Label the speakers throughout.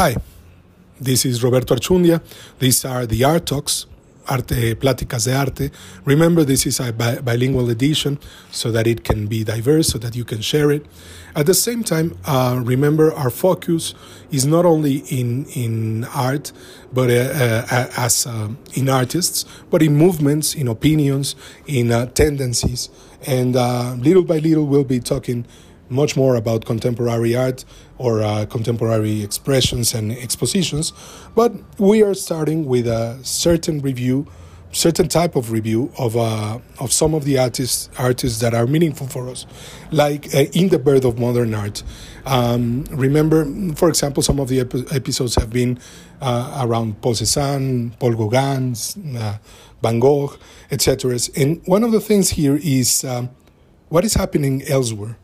Speaker 1: Hi, this is Roberto Archundia. These are the Art Talks, Arte Pláticas de Arte. Remember, this is a bi- bilingual edition so that it can be diverse, so that you can share it. At the same time, uh, remember our focus is not only in in art, but uh, uh, as uh, in artists, but in movements, in opinions, in uh, tendencies, and uh, little by little, we'll be talking much more about contemporary art or uh, contemporary expressions and expositions. But we are starting with a certain review, certain type of review of uh, of some of the artists artists that are meaningful for us, like uh, in the birth of modern art. Um, remember, for example, some of the ep- episodes have been uh, around Paul Cézanne, Paul Gauguin, uh, Van Gogh, etc. And one of the things here is um, what is happening elsewhere.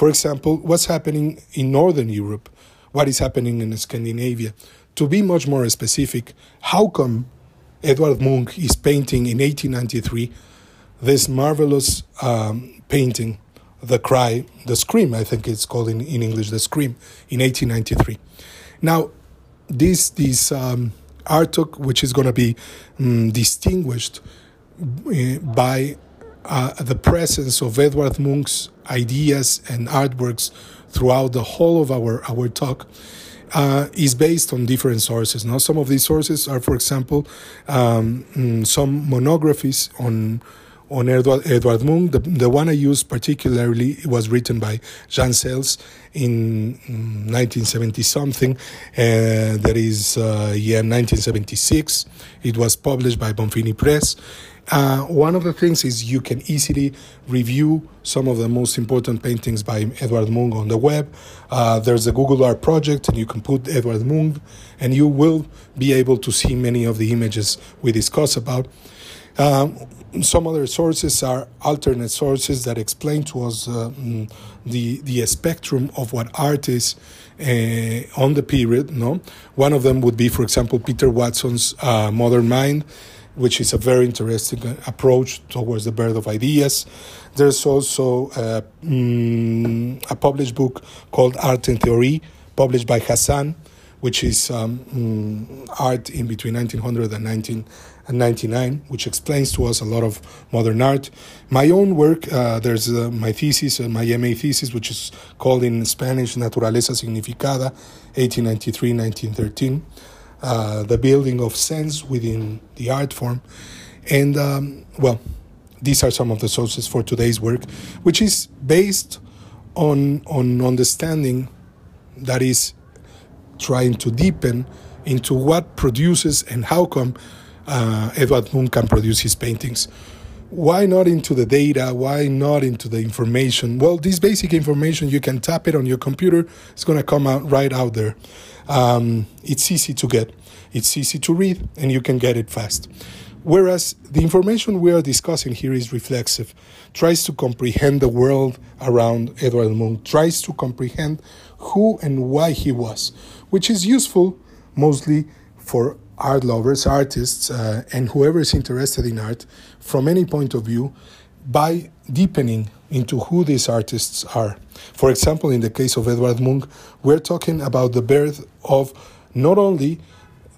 Speaker 1: For example, what's happening in Northern Europe, what is happening in Scandinavia. To be much more specific, how come Edvard Munch is painting in 1893 this marvelous um, painting, The Cry, The Scream, I think it's called in, in English, The Scream, in 1893. Now, this, this um, art, which is going to be um, distinguished uh, by uh, the presence of Edvard Munch's ideas and artworks throughout the whole of our, our talk uh, is based on different sources. Now, some of these sources are, for example, um, mm, some monographies on on Edward, Edvard Munch. The, the one I used particularly was written by Jean Selz in 1970 something. Uh, that is, uh, yeah, 1976. It was published by Bonfini Press. Uh, one of the things is you can easily review some of the most important paintings by Edward Munch on the web. Uh, there's a Google Art project, and you can put Edward Munch, and you will be able to see many of the images we discuss about. Um, some other sources are alternate sources that explain to us uh, the the spectrum of what art is uh, on the period. No, one of them would be, for example, Peter Watson's uh, Modern Mind, which is a very interesting approach towards the birth of ideas. There's also uh, mm, a published book called Art and Theory, published by Hassan, which is um, mm, art in between 1900 and 1999, which explains to us a lot of modern art. My own work, uh, there's uh, my thesis, uh, my MA thesis, which is called in Spanish Naturaleza Significada, 1893-1913, uh, the building of sense within the art form. And, um, well, these are some of the sources for today's work, which is based on, on understanding that is trying to deepen into what produces and how come uh, Edvard Munch can produce his paintings. Why not into the data? Why not into the information? Well, this basic information, you can tap it on your computer. It's going to come out right out there. Um, it's easy to get, it's easy to read, and you can get it fast. Whereas the information we are discussing here is reflexive, tries to comprehend the world around Edward Munch, tries to comprehend who and why he was, which is useful mostly for art lovers, artists, uh, and whoever is interested in art from any point of view by deepening into who these artists are. For example, in the case of Edward Munch, we're talking about the birth of not only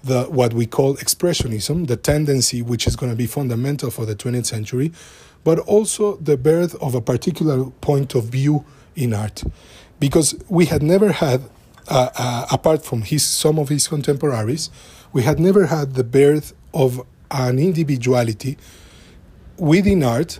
Speaker 1: the what we call expressionism, the tendency which is going to be fundamental for the 20th century, but also the birth of a particular point of view in art, because we had never had, uh, uh, apart from his some of his contemporaries, we had never had the birth of an individuality within art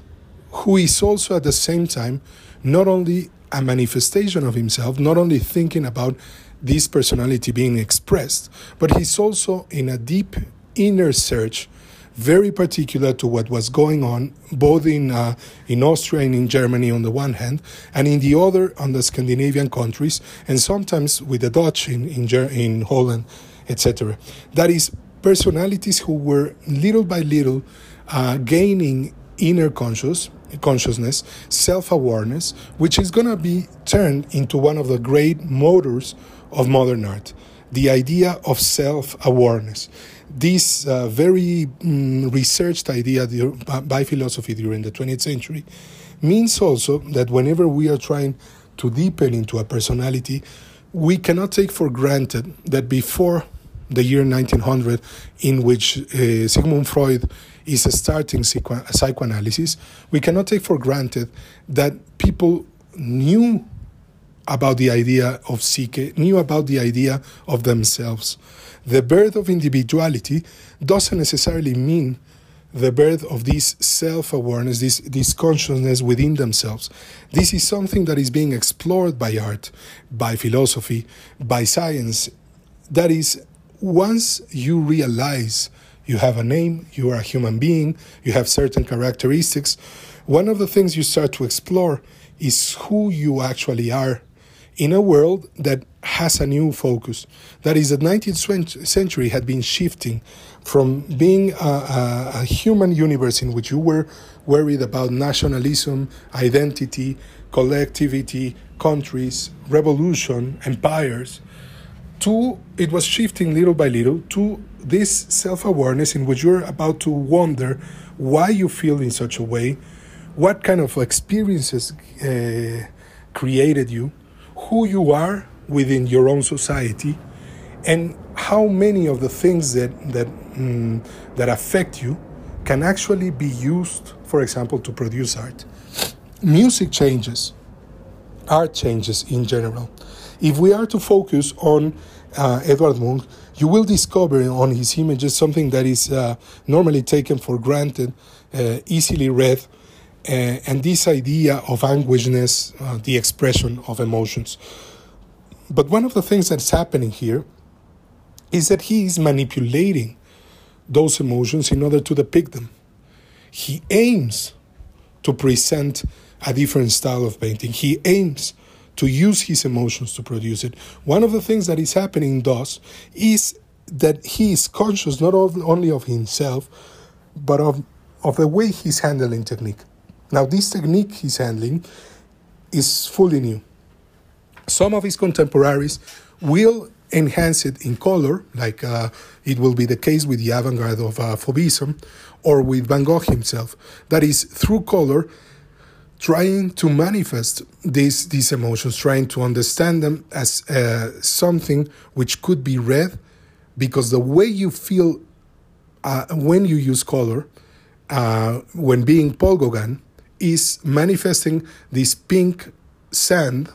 Speaker 1: who is also at the same time not only a manifestation of himself, not only thinking about this personality being expressed, but he's also in a deep inner search, very particular to what was going on both in uh, in Austria and in Germany on the one hand, and in the other on the Scandinavian countries, and sometimes with the Dutch in in, Ger- in Holland, etc. That is personalities who were little by little uh, gaining inner conscious consciousness, self awareness, which is going to be turned into one of the great motors of modern art the idea of self awareness. This uh, very um, researched idea by philosophy during the 20th century means also that whenever we are trying to deepen into a personality, we cannot take for granted that before the year 1900, in which uh, Sigmund Freud is starting psychoanalysis, we cannot take for granted that people knew about the idea of psyche, knew about the idea of themselves. The birth of individuality doesn't necessarily mean the birth of this self awareness, this, this consciousness within themselves. This is something that is being explored by art, by philosophy, by science. That is, once you realize you have a name, you are a human being, you have certain characteristics, one of the things you start to explore is who you actually are in a world that has a new focus. That is, the 19th century had been shifting from being a, a, a, human universe in which you were worried about nationalism, identity, collectivity, countries, revolution, empires, to it was shifting little by little to this self awareness in which you're about to wonder why you feel in such a way, what kind of experiences uh, created you, who you are within your own society, and how many of the things that that mm, that affect you can actually be used, for example, to produce art. Music changes, art changes in general. If we are to focus on uh, Edvard Munch, you will discover on his images something that is uh, normally taken for granted, uh, easily read, uh, and this idea of anguishness, uh, the expression of emotions. But one of the things that's happening here is that he is manipulating those emotions in order to depict them. He aims to present a different style of painting. He aims to use his emotions to produce it. One of the things that is happening thus is that he is conscious not only of himself, but of, of the way he's handling technique. Now, this technique he's handling is fully new. Some of his contemporaries will enhance it in color, like uh, it will be the case with the avant garde of uh, Fauvism or with Van Gogh himself. That is, through color, trying to manifest these, these emotions, trying to understand them as uh, something which could be read, because the way you feel uh, when you use color, uh, when being Paul Gauguin, is manifesting this pink sand,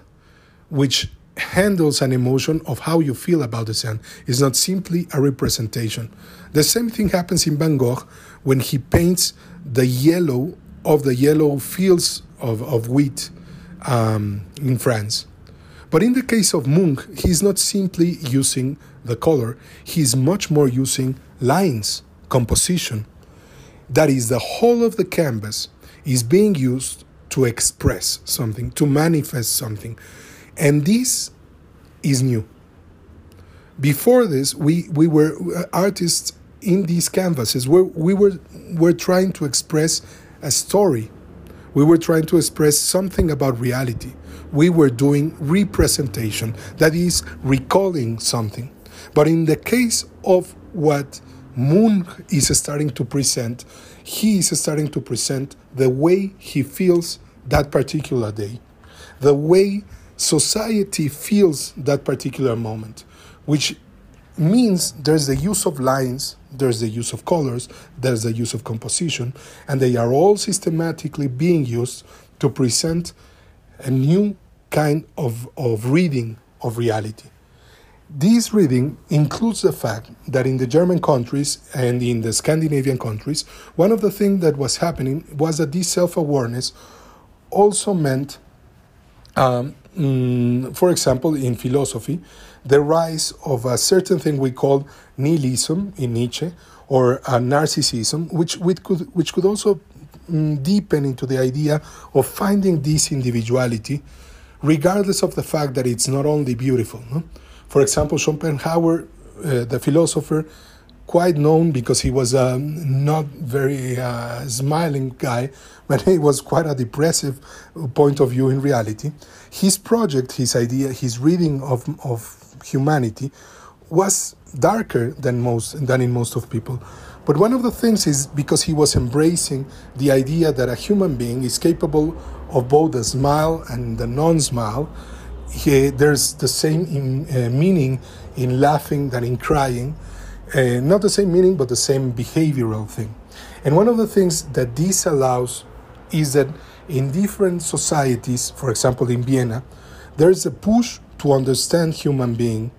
Speaker 1: which handles an emotion of how you feel about the sand. It's not simply a representation. The same thing happens in Van Gogh when he paints the yellow of the yellow fields of, of wheat um, in France. But in the case of Munch, he's not simply using the color, he's much more using lines, composition. That is, the whole of the canvas is being used to express something, to manifest something. And this is new. Before this, we, we were uh, artists in these canvases where we were, were trying to express a story. We were trying to express something about reality. We were doing representation, that is, recalling something. But in the case of what Munch is starting to present, he is starting to present the way he feels that particular day, the way society feels that particular moment, which means there's the use of lines, there's the use of colors, there's the use of composition, and they are all systematically being used to present a new kind of, of reading of reality. This reading includes the fact that in the German countries and in the Scandinavian countries, one of the things that was happening was that this self awareness also meant um, mm, for example, in philosophy, the rise of a certain thing we call nihilism in Nietzsche or uh, narcissism, which, which, could, which could also mm, deepen into the idea of finding this individuality, regardless of the fact that it's not only beautiful. No? For example, Schopenhauer, uh, the philosopher, quite known because he was a not very uh, smiling guy, but he was quite a depressive point of view in reality. His project, his idea, his reading of, of humanity was darker than most than in most of people. But one of the things is because he was embracing the idea that a human being is capable of both the smile and the non-smile, he, there's the same in, uh, meaning in laughing than in crying. Uh, not the same meaning, but the same behavioral thing. And one of the things that this allows is that in different societies, for example, in Vienna, there's a push to understand human being.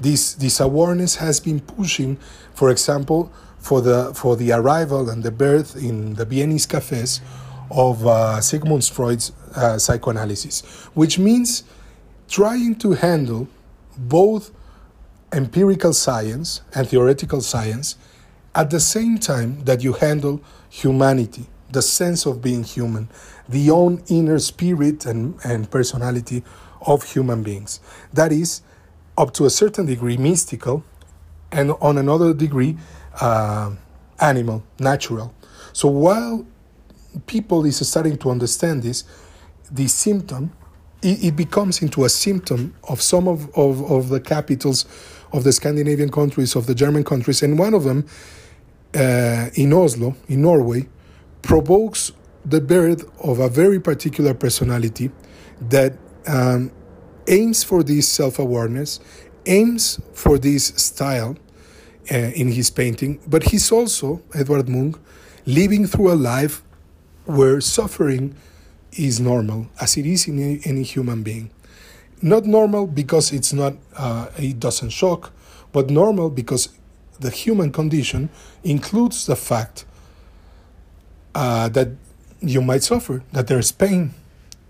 Speaker 1: This, this awareness has been pushing, for example, for the, for the arrival and the birth in the Viennese cafes of uh, Sigmund Freud's uh, psychoanalysis, which means trying to handle both empirical science and theoretical science at the same time that you handle humanity, the sense of being human, the own inner spirit and, and personality of human beings. That is, up to a certain degree, mystical, and on another degree, uh, animal, natural. So while people is starting to understand this, the symptom, it, it becomes into a symptom of some of, of, of the capitals of the Scandinavian countries, of the German countries, and one of them uh, in Oslo, in Norway, provokes the birth of a very particular personality that um, aims for this self awareness, aims for this style uh, in his painting, but he's also, Edward Munch, living through a life where suffering is normal, as it is in any, any human being. Not normal because it's not, uh, it doesn't shock, but normal because the human condition includes the fact uh, that you might suffer, that there's pain.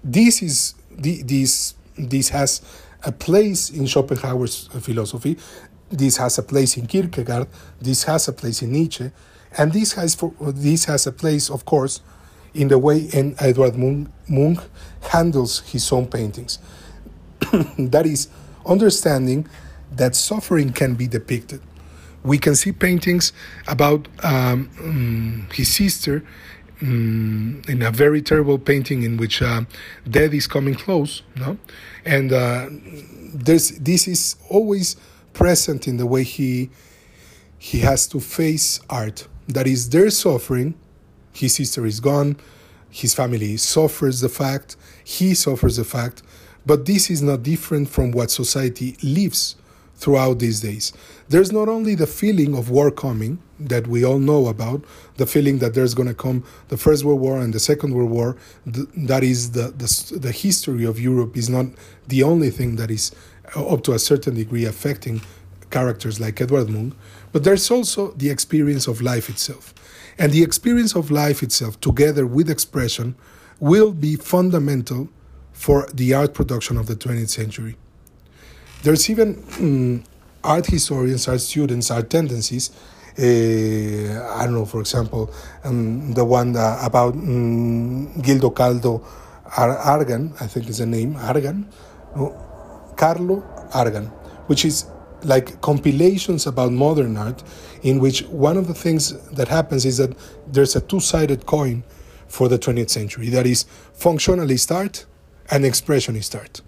Speaker 1: This is this this has a place in Schopenhauer's philosophy. This has a place in Kierkegaard. This has a place in Nietzsche, and this has for, this has a place, of course, in the way in Edward Munch, handles his own paintings. that is understanding that suffering can be depicted. We can see paintings about um, um, his sister um, in a very terrible painting in which uh, death is coming close, no, and uh, this is always present in the way he he has to face art. That is, their suffering. His sister is gone. His family suffers the fact. He suffers the fact. But this is not different from what society lives throughout these days. There's not only the feeling of war coming that we all know about, the feeling that there's going to come the First World War and the Second World War, that is the, the, the history of Europe, is not the only thing that is uh, up to a certain degree affecting characters like Edward Munch, but there's also the experience of life itself. And the experience of life itself, together with expression, will be fundamental for the art production of the 20th century. There's even um, art historians, art students, art tendencies. Uh, I don't know, for example, um, the one uh, about um, Gildo Caldo Ar- Argan, I think is the name, Argan, no, Carlo Argan, which is like compilations about modern art, in which one of the things that happens is that there's a two sided coin for the 20th century that is functionalist art and expressionist art.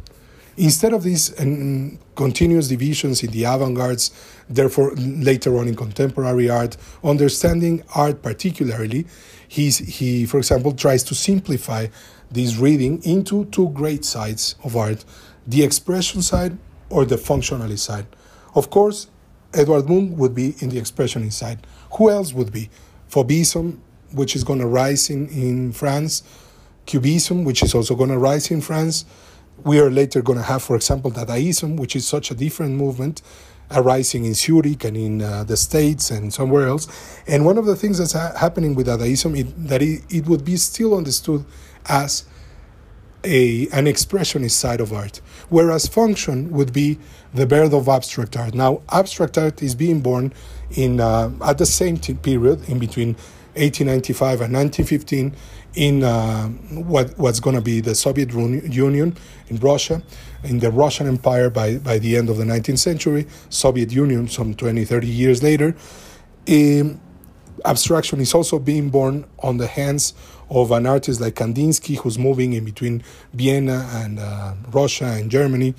Speaker 1: Instead of these um, continuous divisions in the avant gardes, therefore later on in contemporary art, understanding art particularly, he's, he, for example, tries to simplify this reading into two great sides of art the expression side or the functionalist side. Of course, Edward Munch would be in the expressionist side. Who else would be? Fauvism, which is going to rise in, in France, Cubism, which is also going to rise in France. We are later going to have, for example, Dadaism, which is such a different movement arising in Zurich and in uh, the States and somewhere else. And one of the things that's ha- happening with Dadaism is that it, it would be still understood as a, an expressionist side of art, whereas function would be the birth of abstract art. Now, abstract art is being born in uh, at the same t- period, in between 1895 and 1915, in uh, what, what's going to be the Soviet Union in Russia, in the Russian Empire by, by the end of the 19th century, Soviet Union some 20, 30 years later. Um, abstraction is also being born on the hands of an artist like Kandinsky, who's moving in between Vienna and uh, Russia and Germany.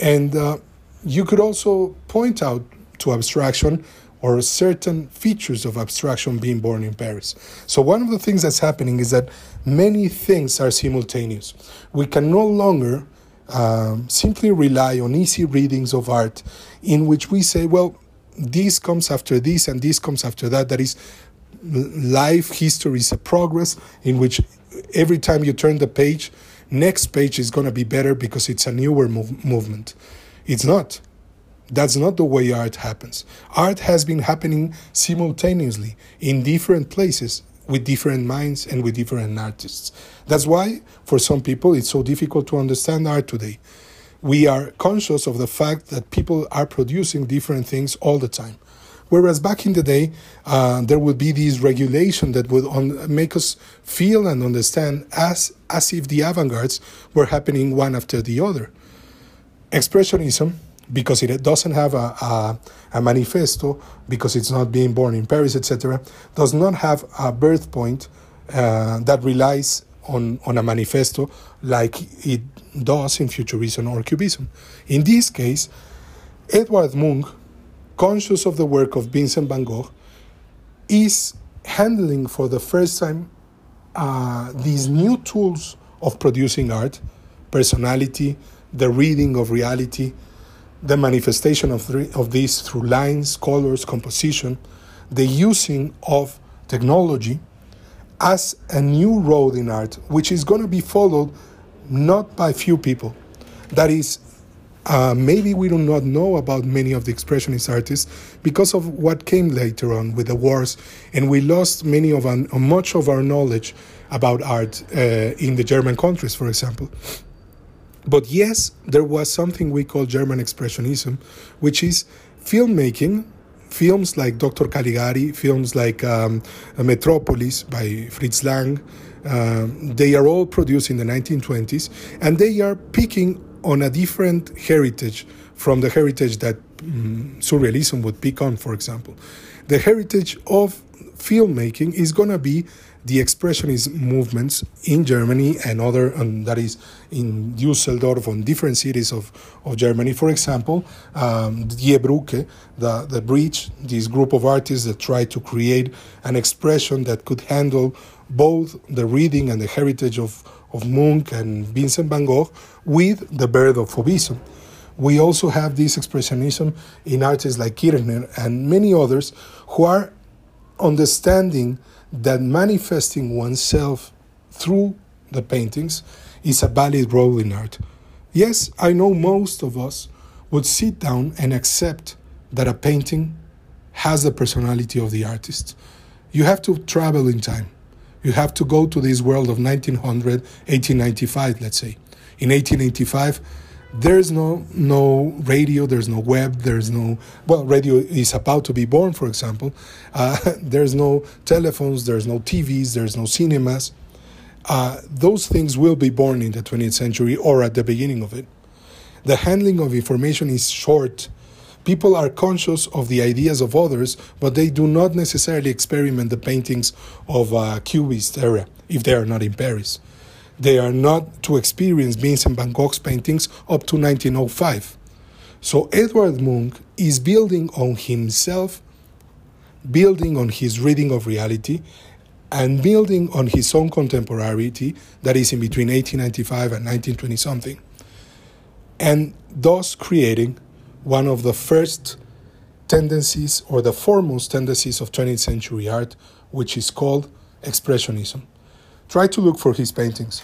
Speaker 1: And uh, you could also point out to abstraction or certain features of abstraction being born in Paris. So, one of the things that's happening is that many things are simultaneous. We can no longer um, simply rely on easy readings of art in which we say, well, this comes after this and this comes after that. That is, life history is a progress in which every time you turn the page, next page is going to be better because it's a newer mov- movement. It's not. That's not the way art happens. Art has been happening simultaneously in different places with different minds and with different artists. That's why, for some people, it's so difficult to understand art today. We are conscious of the fact that people are producing different things all the time. Whereas back in the day, uh, there would be these regulation that would make us feel and understand as, as if the avant gardes were happening one after the other. Expressionism because it doesn't have a, a, a, manifesto, because it's not being born in Paris, etc., does not have a birth point uh, that relies on, on a manifesto like it does in Futurism or Cubism. In this case, Edward Munch, conscious of the work of Vincent van Gogh, is handling for the first time uh, these new tools of producing art, personality, the reading of reality, the manifestation of, of this through lines, colors, composition, the using of technology as a new road in art, which is going to be followed not by few people. That is, uh, maybe we do not know about many of the expressionist artists because of what came later on with the wars, and we lost many of our, much of our knowledge about art uh, in the German countries, for example. But yes, there was something we call German Expressionism, which is filmmaking, films like Dr. Caligari, films like um, Metropolis by Fritz Lang. Um, they are all produced in the 1920s, and they are picking on a different heritage from the heritage that um, Surrealism would pick on, for example. The heritage of filmmaking is going to be the expressionist movements in Germany and other, and that is in Dusseldorf and different cities of, of Germany. For example, um, Die Brücke, the, the bridge, this group of artists that tried to create an expression that could handle both the reading and the heritage of, of Munch and Vincent van Gogh with the birth of Fauvism. We also have this expressionism in artists like Kirchner and many others who are understanding that manifesting oneself through the paintings is a valid role in art. Yes, I know most of us would sit down and accept that a painting has the personality of the artist. You have to travel in time. You have to go to this world of 1900, 1895, let's say. In 1885, there's no no radio there's no web there's no well radio is about to be born for example. Uh, there's no telephones there's no tvs there's no cinemas. Uh, those things will be born in the 20th century or at the beginning of it. The handling of information is short. People are conscious of the ideas of others but they do not necessarily experiment the paintings of a cubist era if they are not in paris they are not to experience Vincent van Gogh's paintings up to 1905. So Edward Munch is building on himself, building on his reading of reality, and building on his own contemporaneity that is in between 1895 and 1920 something, and thus creating one of the first tendencies or the foremost tendencies of 20th century art, which is called Expressionism try to look for his paintings.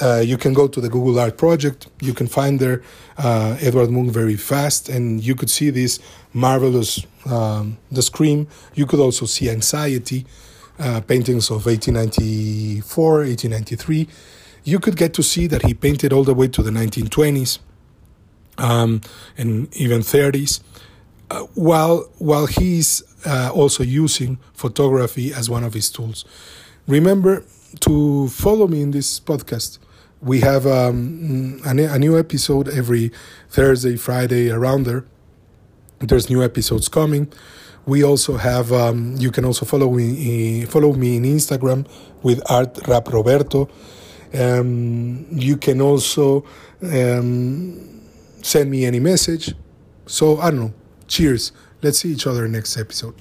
Speaker 1: Uh, you can go to the Google Art Project. You can find there uh, Edvard Munch very fast, and you could see this marvelous um, The Scream. You could also see Anxiety, uh, paintings of 1894, 1893. You could get to see that he painted all the way to the 1920s um, and even 30s, uh, while while he's uh, also using photography as one of his tools. Remember, to follow me in this podcast. We have um, a, a new episode every Thursday, Friday, around there. There's new episodes coming. We also have. Um, you can also follow me follow me in Instagram with Art Rap Roberto. Um, you can also um, send me any message. So I don't know. Cheers. Let's see each other next episode.